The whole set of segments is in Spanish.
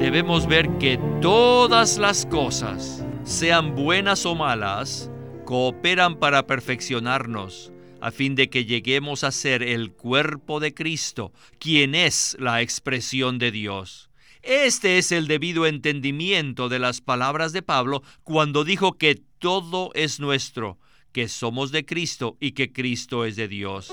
debemos ver que todas las cosas, sean buenas o malas, cooperan para perfeccionarnos, a fin de que lleguemos a ser el cuerpo de Cristo, quien es la expresión de Dios. Este es el debido entendimiento de las palabras de Pablo cuando dijo que todo es nuestro, que somos de Cristo y que Cristo es de Dios.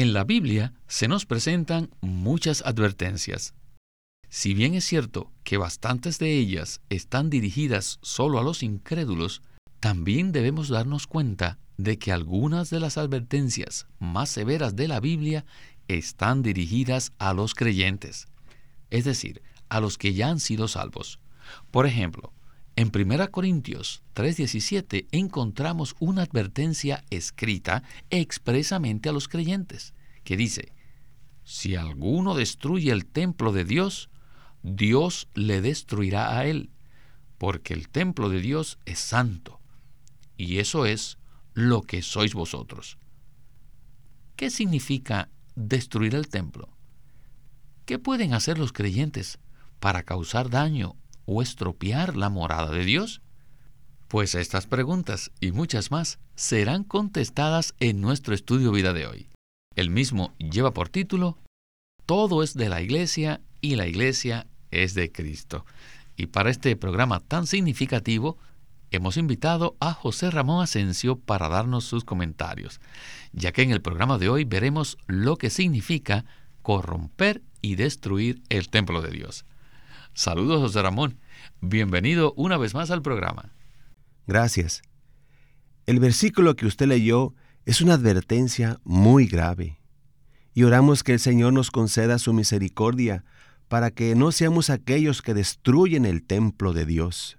En la Biblia se nos presentan muchas advertencias. Si bien es cierto que bastantes de ellas están dirigidas solo a los incrédulos, también debemos darnos cuenta de que algunas de las advertencias más severas de la Biblia están dirigidas a los creyentes, es decir, a los que ya han sido salvos. Por ejemplo, en 1 Corintios 3:17 encontramos una advertencia escrita expresamente a los creyentes, que dice, si alguno destruye el templo de Dios, Dios le destruirá a él, porque el templo de Dios es santo, y eso es lo que sois vosotros. ¿Qué significa destruir el templo? ¿Qué pueden hacer los creyentes para causar daño o estropear la morada de Dios? Pues estas preguntas y muchas más serán contestadas en nuestro estudio vida de hoy. El mismo lleva por título Todo es de la Iglesia y la Iglesia es de Cristo. Y para este programa tan significativo, hemos invitado a José Ramón Asensio para darnos sus comentarios, ya que en el programa de hoy veremos lo que significa corromper y destruir el templo de Dios. Saludos, José Ramón. Bienvenido una vez más al programa. Gracias. El versículo que usted leyó es una advertencia muy grave. Y oramos que el Señor nos conceda su misericordia para que no seamos aquellos que destruyen el templo de Dios.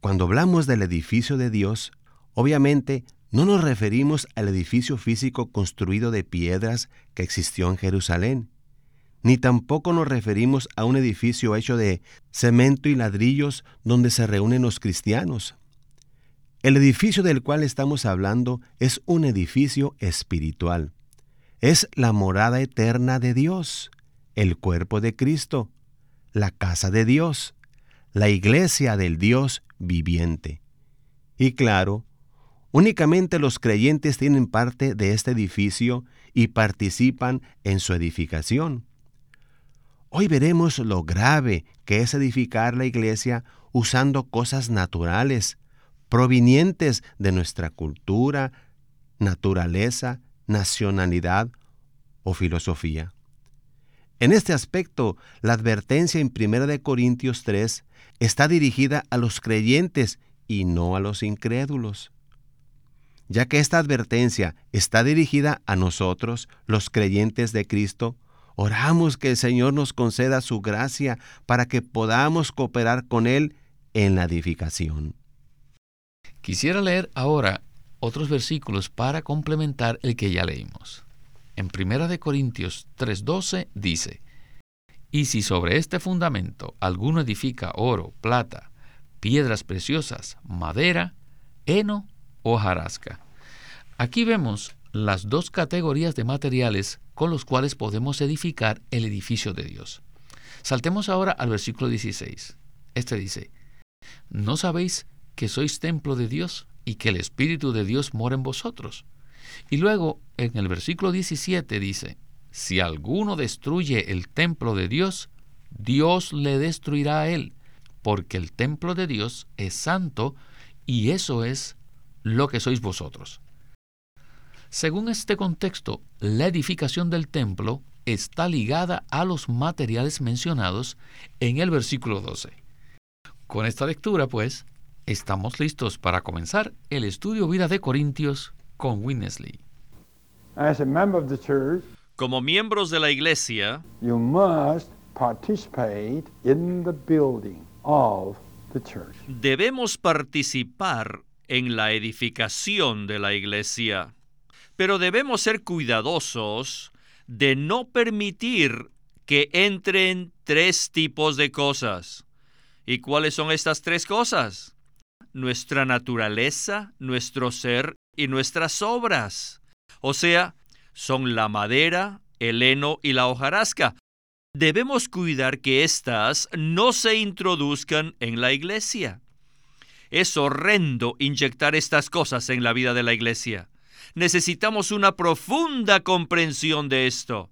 Cuando hablamos del edificio de Dios, obviamente no nos referimos al edificio físico construido de piedras que existió en Jerusalén, ni tampoco nos referimos a un edificio hecho de cemento y ladrillos donde se reúnen los cristianos. El edificio del cual estamos hablando es un edificio espiritual. Es la morada eterna de Dios, el cuerpo de Cristo, la casa de Dios, la iglesia del Dios viviente. Y claro, únicamente los creyentes tienen parte de este edificio y participan en su edificación. Hoy veremos lo grave que es edificar la iglesia usando cosas naturales, provenientes de nuestra cultura, naturaleza, nacionalidad o filosofía. En este aspecto, la advertencia en 1 Corintios 3 está dirigida a los creyentes y no a los incrédulos. Ya que esta advertencia está dirigida a nosotros, los creyentes de Cristo, Oramos que el Señor nos conceda su gracia para que podamos cooperar con Él en la edificación. Quisiera leer ahora otros versículos para complementar el que ya leímos. En 1 Corintios 3:12 dice, Y si sobre este fundamento alguno edifica oro, plata, piedras preciosas, madera, heno o jarasca. Aquí vemos las dos categorías de materiales con los cuales podemos edificar el edificio de Dios. Saltemos ahora al versículo 16. Este dice, ¿no sabéis que sois templo de Dios y que el Espíritu de Dios mora en vosotros? Y luego en el versículo 17 dice, si alguno destruye el templo de Dios, Dios le destruirá a él, porque el templo de Dios es santo y eso es lo que sois vosotros. Según este contexto, la edificación del templo está ligada a los materiales mencionados en el versículo 12. Con esta lectura, pues, estamos listos para comenzar el estudio vida de Corintios con Winnesley. Como miembros de la iglesia, you must participate in the building of the church. debemos participar en la edificación de la iglesia, pero debemos ser cuidadosos de no permitir que entren tres tipos de cosas. ¿Y cuáles son estas tres cosas? Nuestra naturaleza, nuestro ser y nuestras obras. O sea, son la madera, el heno y la hojarasca. Debemos cuidar que éstas no se introduzcan en la iglesia. Es horrendo inyectar estas cosas en la vida de la iglesia. Necesitamos una profunda comprensión de esto.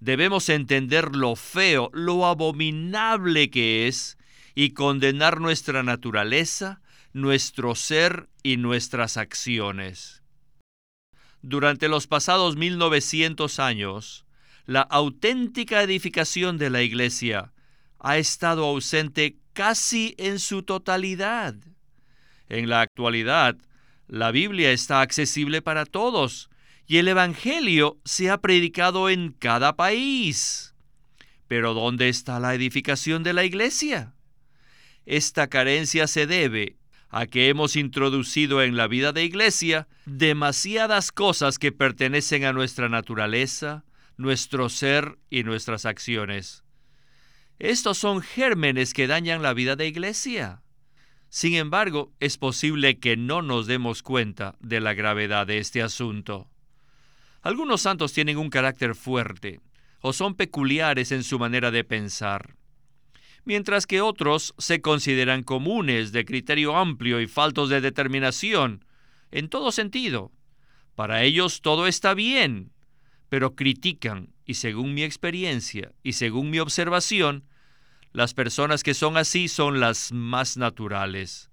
Debemos entender lo feo, lo abominable que es y condenar nuestra naturaleza, nuestro ser y nuestras acciones. Durante los pasados 1900 años, la auténtica edificación de la Iglesia ha estado ausente casi en su totalidad. En la actualidad, la Biblia está accesible para todos y el Evangelio se ha predicado en cada país. Pero ¿dónde está la edificación de la Iglesia? Esta carencia se debe a que hemos introducido en la vida de iglesia demasiadas cosas que pertenecen a nuestra naturaleza, nuestro ser y nuestras acciones. Estos son gérmenes que dañan la vida de iglesia. Sin embargo, es posible que no nos demos cuenta de la gravedad de este asunto. Algunos santos tienen un carácter fuerte o son peculiares en su manera de pensar mientras que otros se consideran comunes, de criterio amplio y faltos de determinación, en todo sentido. Para ellos todo está bien, pero critican, y según mi experiencia y según mi observación, las personas que son así son las más naturales.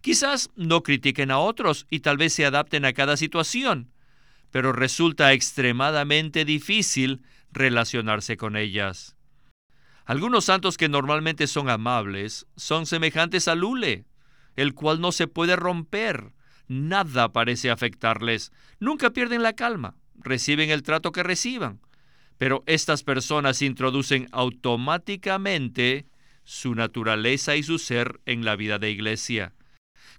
Quizás no critiquen a otros y tal vez se adapten a cada situación, pero resulta extremadamente difícil relacionarse con ellas. Algunos santos que normalmente son amables son semejantes a Lule, el cual no se puede romper. Nada parece afectarles. Nunca pierden la calma. Reciben el trato que reciban. Pero estas personas introducen automáticamente su naturaleza y su ser en la vida de iglesia.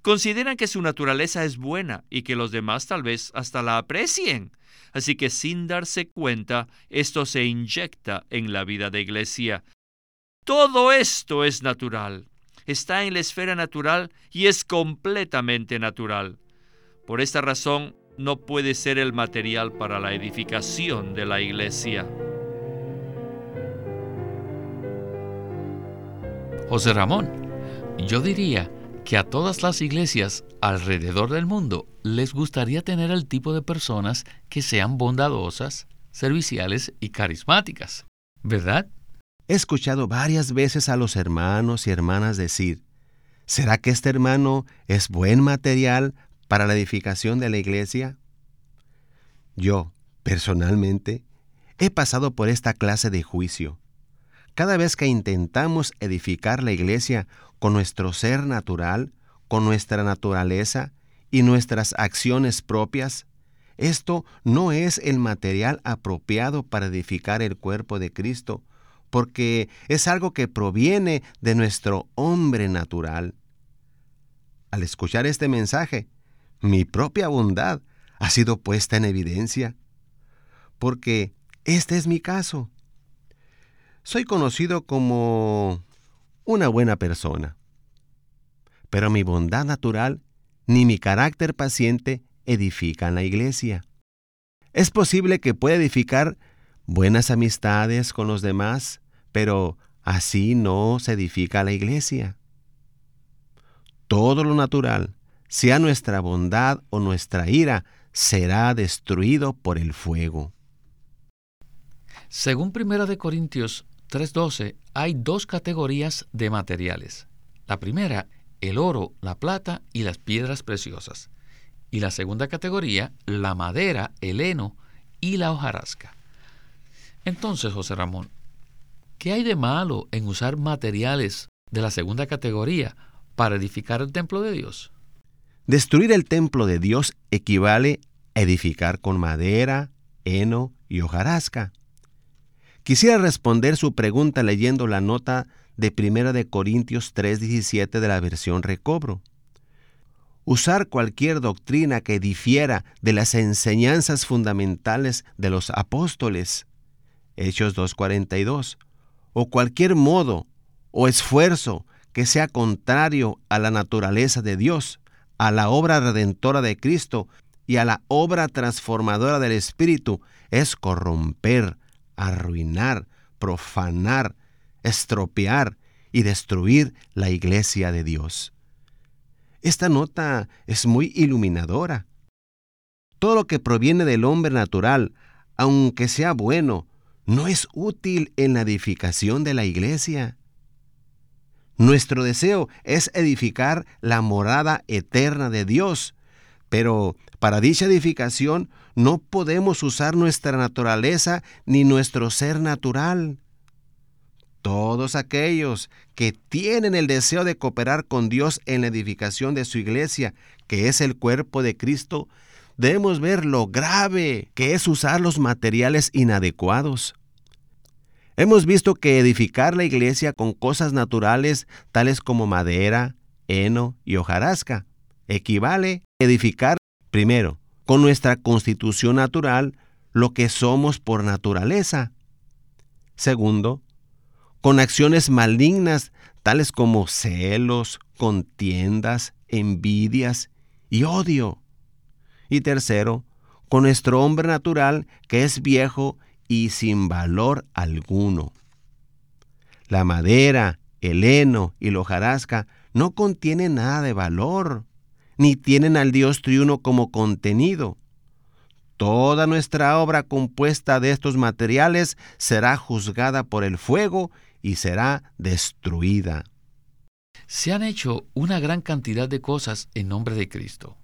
Consideran que su naturaleza es buena y que los demás tal vez hasta la aprecien. Así que sin darse cuenta, esto se inyecta en la vida de iglesia. Todo esto es natural. Está en la esfera natural y es completamente natural. Por esta razón, no puede ser el material para la edificación de la iglesia. José Ramón, yo diría que a todas las iglesias alrededor del mundo les gustaría tener el tipo de personas que sean bondadosas, serviciales y carismáticas, ¿verdad? He escuchado varias veces a los hermanos y hermanas decir, ¿será que este hermano es buen material para la edificación de la iglesia? Yo, personalmente, he pasado por esta clase de juicio. Cada vez que intentamos edificar la iglesia con nuestro ser natural, con nuestra naturaleza y nuestras acciones propias, esto no es el material apropiado para edificar el cuerpo de Cristo, porque es algo que proviene de nuestro hombre natural. Al escuchar este mensaje, mi propia bondad ha sido puesta en evidencia, porque este es mi caso soy conocido como una buena persona. Pero mi bondad natural ni mi carácter paciente edifican la iglesia. Es posible que pueda edificar buenas amistades con los demás, pero así no se edifica la iglesia. Todo lo natural, sea nuestra bondad o nuestra ira, será destruido por el fuego. Según Primera de Corintios 3.12 hay dos categorías de materiales. La primera, el oro, la plata y las piedras preciosas. Y la segunda categoría, la madera, el heno y la hojarasca. Entonces, José Ramón, ¿qué hay de malo en usar materiales de la segunda categoría para edificar el templo de Dios? Destruir el templo de Dios equivale a edificar con madera, heno y hojarasca. Quisiera responder su pregunta leyendo la nota de 1 de Corintios 3:17 de la versión Recobro. Usar cualquier doctrina que difiera de las enseñanzas fundamentales de los apóstoles, Hechos 2:42, o cualquier modo o esfuerzo que sea contrario a la naturaleza de Dios, a la obra redentora de Cristo y a la obra transformadora del Espíritu, es corromper, arruinar, profanar, estropear y destruir la iglesia de Dios. Esta nota es muy iluminadora. Todo lo que proviene del hombre natural, aunque sea bueno, no es útil en la edificación de la iglesia. Nuestro deseo es edificar la morada eterna de Dios, pero para dicha edificación no podemos usar nuestra naturaleza ni nuestro ser natural. Todos aquellos que tienen el deseo de cooperar con Dios en la edificación de su iglesia, que es el cuerpo de Cristo, debemos ver lo grave que es usar los materiales inadecuados. Hemos visto que edificar la iglesia con cosas naturales tales como madera, heno y hojarasca equivale a edificar Primero, con nuestra constitución natural, lo que somos por naturaleza. Segundo, con acciones malignas tales como celos, contiendas, envidias y odio. Y tercero, con nuestro hombre natural que es viejo y sin valor alguno. La madera, el heno y la hojarasca no contienen nada de valor ni tienen al Dios triuno como contenido. Toda nuestra obra compuesta de estos materiales será juzgada por el fuego y será destruida. Se han hecho una gran cantidad de cosas en nombre de Cristo.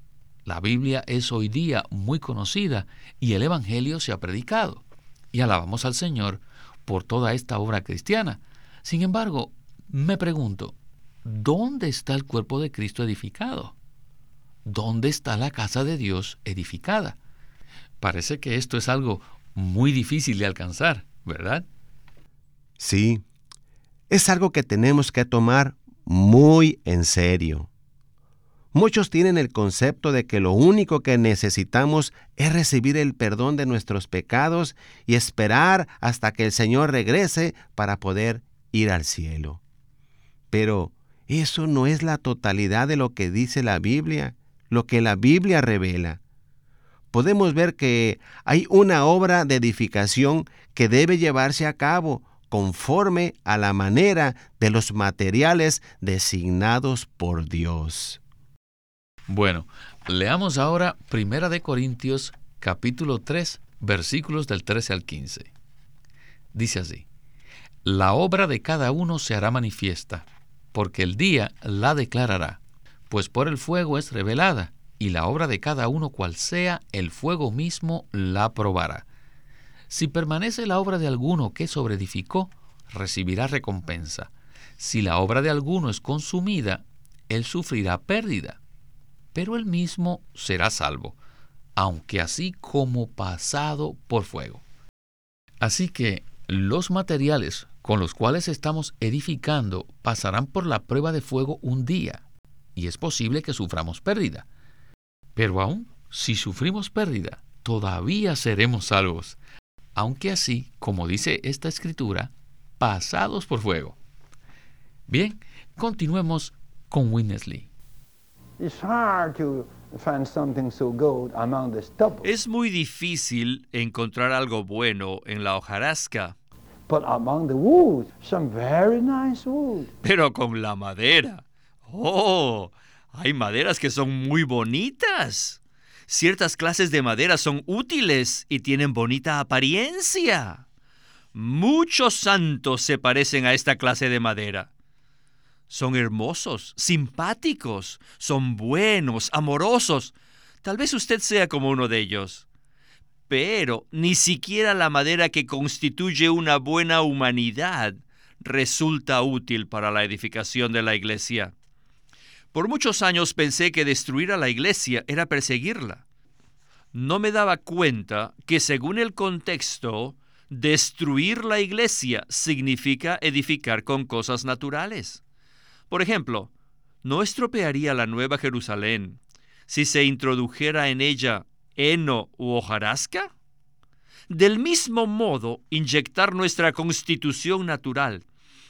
La Biblia es hoy día muy conocida y el Evangelio se ha predicado. Y alabamos al Señor por toda esta obra cristiana. Sin embargo, me pregunto, ¿dónde está el cuerpo de Cristo edificado? ¿dónde está la casa de Dios edificada? Parece que esto es algo muy difícil de alcanzar, ¿verdad? Sí, es algo que tenemos que tomar muy en serio. Muchos tienen el concepto de que lo único que necesitamos es recibir el perdón de nuestros pecados y esperar hasta que el Señor regrese para poder ir al cielo. Pero eso no es la totalidad de lo que dice la Biblia lo que la Biblia revela. Podemos ver que hay una obra de edificación que debe llevarse a cabo conforme a la manera de los materiales designados por Dios. Bueno, leamos ahora Primera de Corintios capítulo 3, versículos del 13 al 15. Dice así: La obra de cada uno se hará manifiesta, porque el día la declarará pues por el fuego es revelada, y la obra de cada uno cual sea, el fuego mismo la probará. Si permanece la obra de alguno que sobreedificó, recibirá recompensa. Si la obra de alguno es consumida, él sufrirá pérdida, pero él mismo será salvo, aunque así como pasado por fuego. Así que los materiales con los cuales estamos edificando pasarán por la prueba de fuego un día, y es posible que suframos pérdida. Pero aún si sufrimos pérdida, todavía seremos salvos, aunque así, como dice esta escritura, pasados por fuego. Bien, continuemos con Winnesley. Es muy difícil encontrar algo bueno en la hojarasca. Pero con la madera Oh, hay maderas que son muy bonitas. Ciertas clases de madera son útiles y tienen bonita apariencia. Muchos santos se parecen a esta clase de madera. Son hermosos, simpáticos, son buenos, amorosos. Tal vez usted sea como uno de ellos. Pero ni siquiera la madera que constituye una buena humanidad resulta útil para la edificación de la iglesia. Por muchos años pensé que destruir a la iglesia era perseguirla. no me daba cuenta que según el contexto, destruir la iglesia significa edificar con cosas naturales. Por ejemplo, ¿no estropearía la Nueva Jerusalén si se introdujera en ella heno u hojarasca? Del mismo modo, inyectar nuestra constitución natural,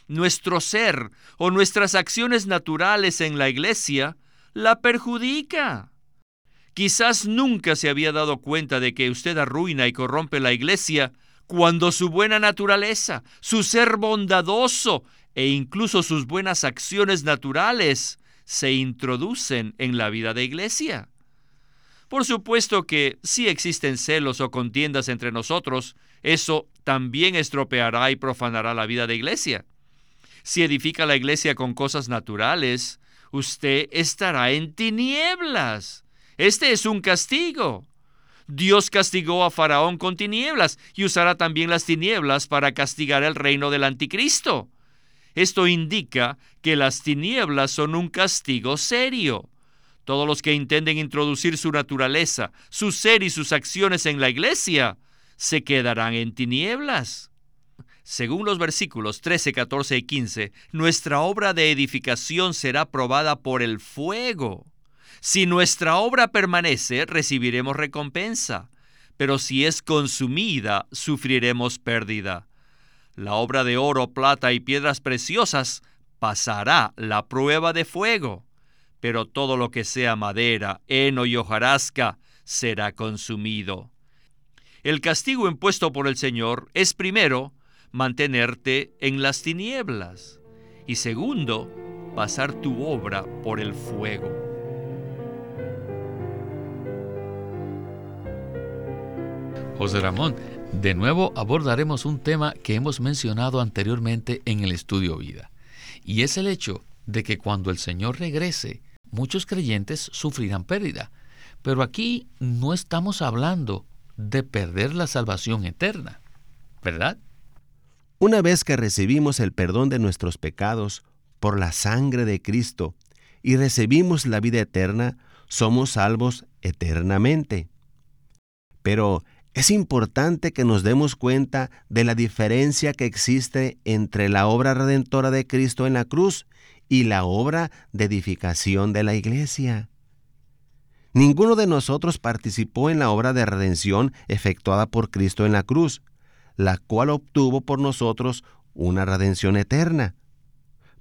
nuestro ser o nuestras acciones naturales en la iglesia, la perjudica. Quizás nunca se había dado cuenta de que usted arruina y corrompe la iglesia cuando su buena naturaleza, su ser bondadoso e incluso sus buenas acciones naturales se introducen en la vida de iglesia. Por supuesto que si existen celos o contiendas entre nosotros, eso también estropeará y profanará la vida de iglesia. Si edifica la iglesia con cosas naturales, usted estará en tinieblas. Este es un castigo. Dios castigó a Faraón con tinieblas y usará también las tinieblas para castigar el reino del anticristo. Esto indica que las tinieblas son un castigo serio. Todos los que intenten introducir su naturaleza, su ser y sus acciones en la iglesia, se quedarán en tinieblas. Según los versículos 13, 14 y 15, nuestra obra de edificación será probada por el fuego. Si nuestra obra permanece, recibiremos recompensa, pero si es consumida, sufriremos pérdida. La obra de oro, plata y piedras preciosas pasará la prueba de fuego pero todo lo que sea madera, heno y hojarasca será consumido. El castigo impuesto por el Señor es primero mantenerte en las tinieblas y segundo pasar tu obra por el fuego. José Ramón, de nuevo abordaremos un tema que hemos mencionado anteriormente en el estudio vida, y es el hecho de que cuando el Señor regrese, muchos creyentes sufrirán pérdida. Pero aquí no estamos hablando de perder la salvación eterna, ¿verdad? Una vez que recibimos el perdón de nuestros pecados por la sangre de Cristo y recibimos la vida eterna, somos salvos eternamente. Pero es importante que nos demos cuenta de la diferencia que existe entre la obra redentora de Cristo en la cruz y la obra de edificación de la iglesia. Ninguno de nosotros participó en la obra de redención efectuada por Cristo en la cruz, la cual obtuvo por nosotros una redención eterna.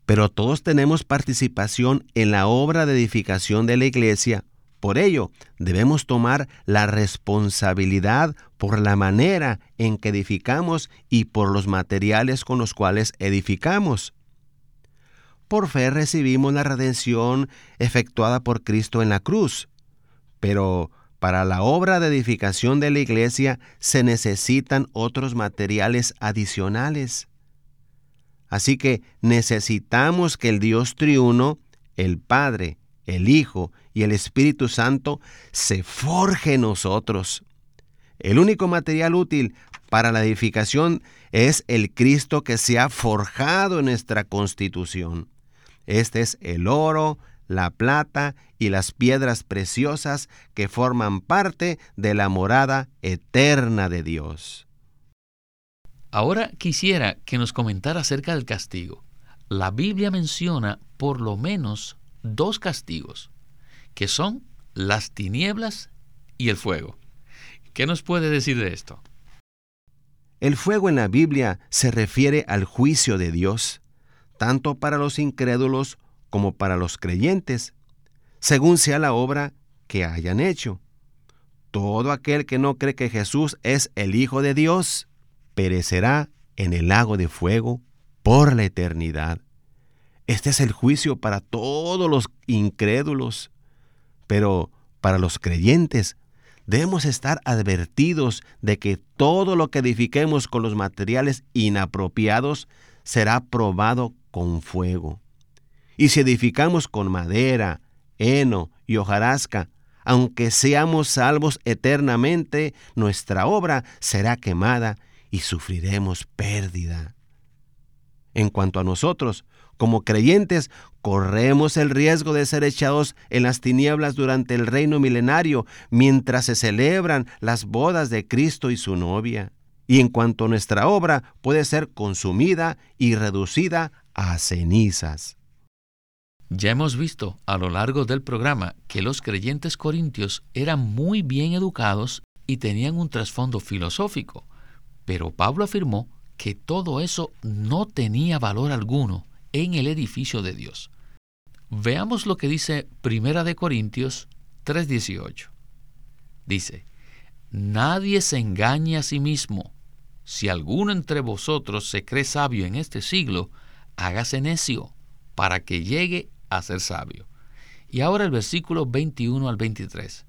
Pero todos tenemos participación en la obra de edificación de la iglesia. Por ello, debemos tomar la responsabilidad por la manera en que edificamos y por los materiales con los cuales edificamos. Por fe recibimos la redención efectuada por Cristo en la cruz. Pero para la obra de edificación de la iglesia se necesitan otros materiales adicionales. Así que necesitamos que el Dios triuno, el Padre, el Hijo y el Espíritu Santo se forje en nosotros. El único material útil para la edificación es el Cristo que se ha forjado en nuestra constitución. Este es el oro, la plata y las piedras preciosas que forman parte de la morada eterna de Dios. Ahora quisiera que nos comentara acerca del castigo. La Biblia menciona por lo menos dos castigos, que son las tinieblas y el fuego. ¿Qué nos puede decir de esto? El fuego en la Biblia se refiere al juicio de Dios tanto para los incrédulos como para los creyentes, según sea la obra que hayan hecho. Todo aquel que no cree que Jesús es el Hijo de Dios perecerá en el lago de fuego por la eternidad. Este es el juicio para todos los incrédulos, pero para los creyentes debemos estar advertidos de que todo lo que edifiquemos con los materiales inapropiados será probado con fuego. Y si edificamos con madera, heno y hojarasca, aunque seamos salvos eternamente, nuestra obra será quemada y sufriremos pérdida. En cuanto a nosotros, Como creyentes, corremos el riesgo de ser echados en las tinieblas durante el reino milenario mientras se celebran las bodas de Cristo y su novia. Y en cuanto a nuestra obra puede ser consumida y reducida a cenizas. Ya hemos visto a lo largo del programa que los creyentes corintios eran muy bien educados y tenían un trasfondo filosófico, pero Pablo afirmó que todo eso no tenía valor alguno en el edificio de Dios. Veamos lo que dice Primera de Corintios 3:18. Dice: Nadie se engañe a sí mismo. Si alguno entre vosotros se cree sabio en este siglo, hágase necio para que llegue a ser sabio. Y ahora el versículo 21 al 23.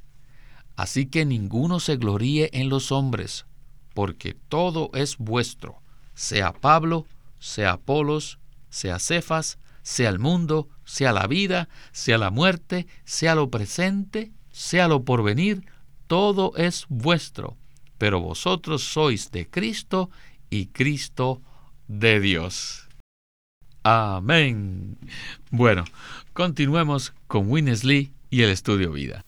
Así que ninguno se gloríe en los hombres, porque todo es vuestro, sea Pablo, sea Apolos, sea Cefas, sea el mundo, sea la vida, sea la muerte, sea lo presente, sea lo porvenir, todo es vuestro, pero vosotros sois de Cristo y Cristo de Dios. Amén. Bueno, continuemos con Winnesley y el estudio vida.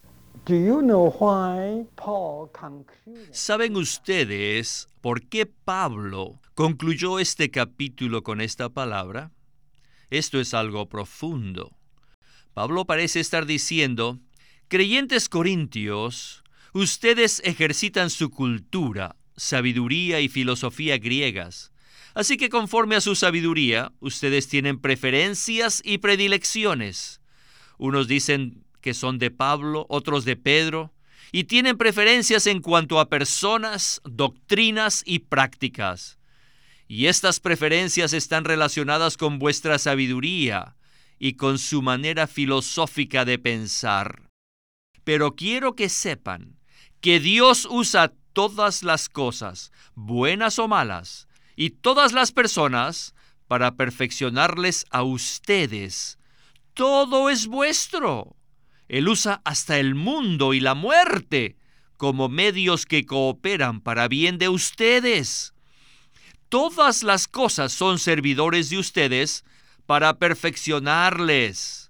¿Saben ustedes por qué Pablo concluyó este capítulo con esta palabra? Esto es algo profundo. Pablo parece estar diciendo, creyentes corintios, ustedes ejercitan su cultura, sabiduría y filosofía griegas Así que conforme a su sabiduría, ustedes tienen preferencias y predilecciones. Unos dicen que son de Pablo, otros de Pedro, y tienen preferencias en cuanto a personas, doctrinas y prácticas. Y estas preferencias están relacionadas con vuestra sabiduría y con su manera filosófica de pensar. Pero quiero que sepan que Dios usa todas las cosas, buenas o malas, y todas las personas para perfeccionarles a ustedes. Todo es vuestro. Él usa hasta el mundo y la muerte como medios que cooperan para bien de ustedes. Todas las cosas son servidores de ustedes para perfeccionarles.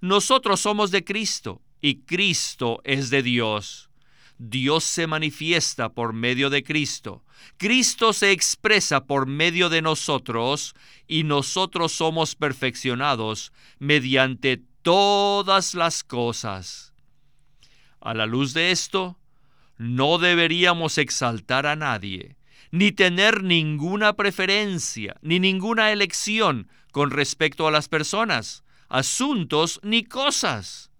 Nosotros somos de Cristo y Cristo es de Dios. Dios se manifiesta por medio de Cristo. Cristo se expresa por medio de nosotros y nosotros somos perfeccionados mediante todas las cosas. A la luz de esto, no deberíamos exaltar a nadie, ni tener ninguna preferencia, ni ninguna elección con respecto a las personas, asuntos ni cosas.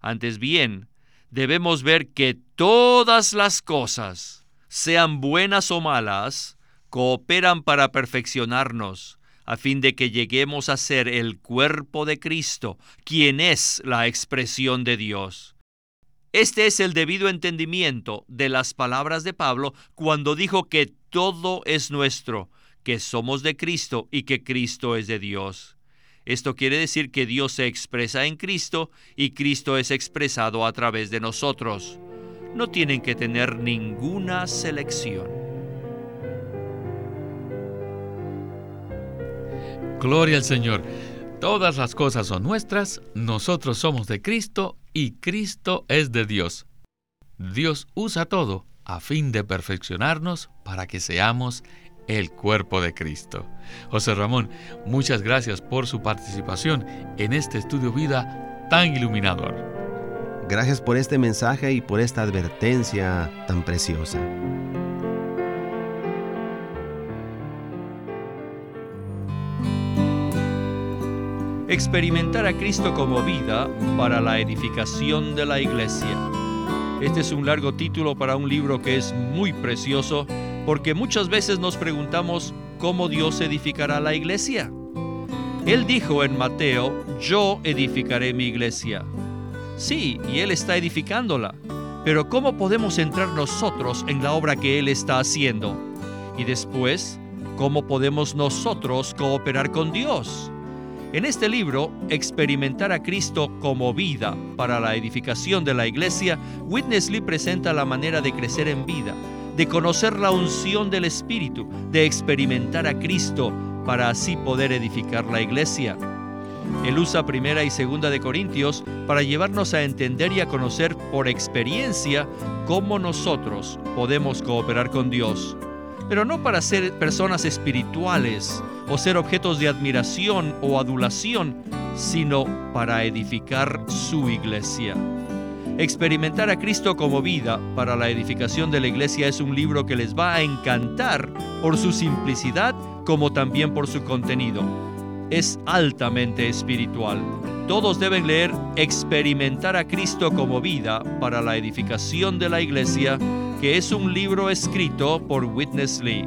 Antes bien, debemos ver que todas las cosas, sean buenas o malas, cooperan para perfeccionarnos, a fin de que lleguemos a ser el cuerpo de Cristo, quien es la expresión de Dios. Este es el debido entendimiento de las palabras de Pablo cuando dijo que todo es nuestro, que somos de Cristo y que Cristo es de Dios. Esto quiere decir que Dios se expresa en Cristo y Cristo es expresado a través de nosotros. No tienen que tener ninguna selección. Gloria al Señor. Todas las cosas son nuestras, nosotros somos de Cristo y Cristo es de Dios. Dios usa todo a fin de perfeccionarnos para que seamos el cuerpo de Cristo. José Ramón, muchas gracias por su participación en este estudio vida tan iluminador. Gracias por este mensaje y por esta advertencia tan preciosa. Experimentar a Cristo como vida para la edificación de la iglesia. Este es un largo título para un libro que es muy precioso porque muchas veces nos preguntamos cómo Dios edificará la iglesia. Él dijo en Mateo, yo edificaré mi iglesia. Sí, y Él está edificándola, pero ¿cómo podemos entrar nosotros en la obra que Él está haciendo? Y después, ¿cómo podemos nosotros cooperar con Dios? En este libro, Experimentar a Cristo como vida para la edificación de la iglesia, Witness Lee presenta la manera de crecer en vida de conocer la unción del Espíritu, de experimentar a Cristo para así poder edificar la iglesia. Él usa primera y segunda de Corintios para llevarnos a entender y a conocer por experiencia cómo nosotros podemos cooperar con Dios, pero no para ser personas espirituales o ser objetos de admiración o adulación, sino para edificar su iglesia. Experimentar a Cristo como vida para la edificación de la iglesia es un libro que les va a encantar por su simplicidad como también por su contenido. Es altamente espiritual. Todos deben leer Experimentar a Cristo como vida para la edificación de la iglesia, que es un libro escrito por Witness Lee.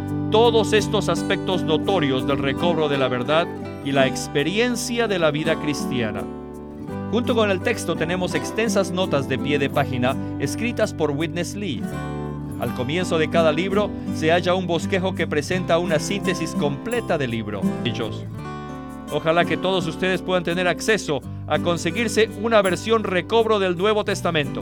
todos estos aspectos notorios del recobro de la verdad y la experiencia de la vida cristiana. Junto con el texto tenemos extensas notas de pie de página escritas por Witness Lee. Al comienzo de cada libro se halla un bosquejo que presenta una síntesis completa del libro. Ojalá que todos ustedes puedan tener acceso a conseguirse una versión recobro del Nuevo Testamento.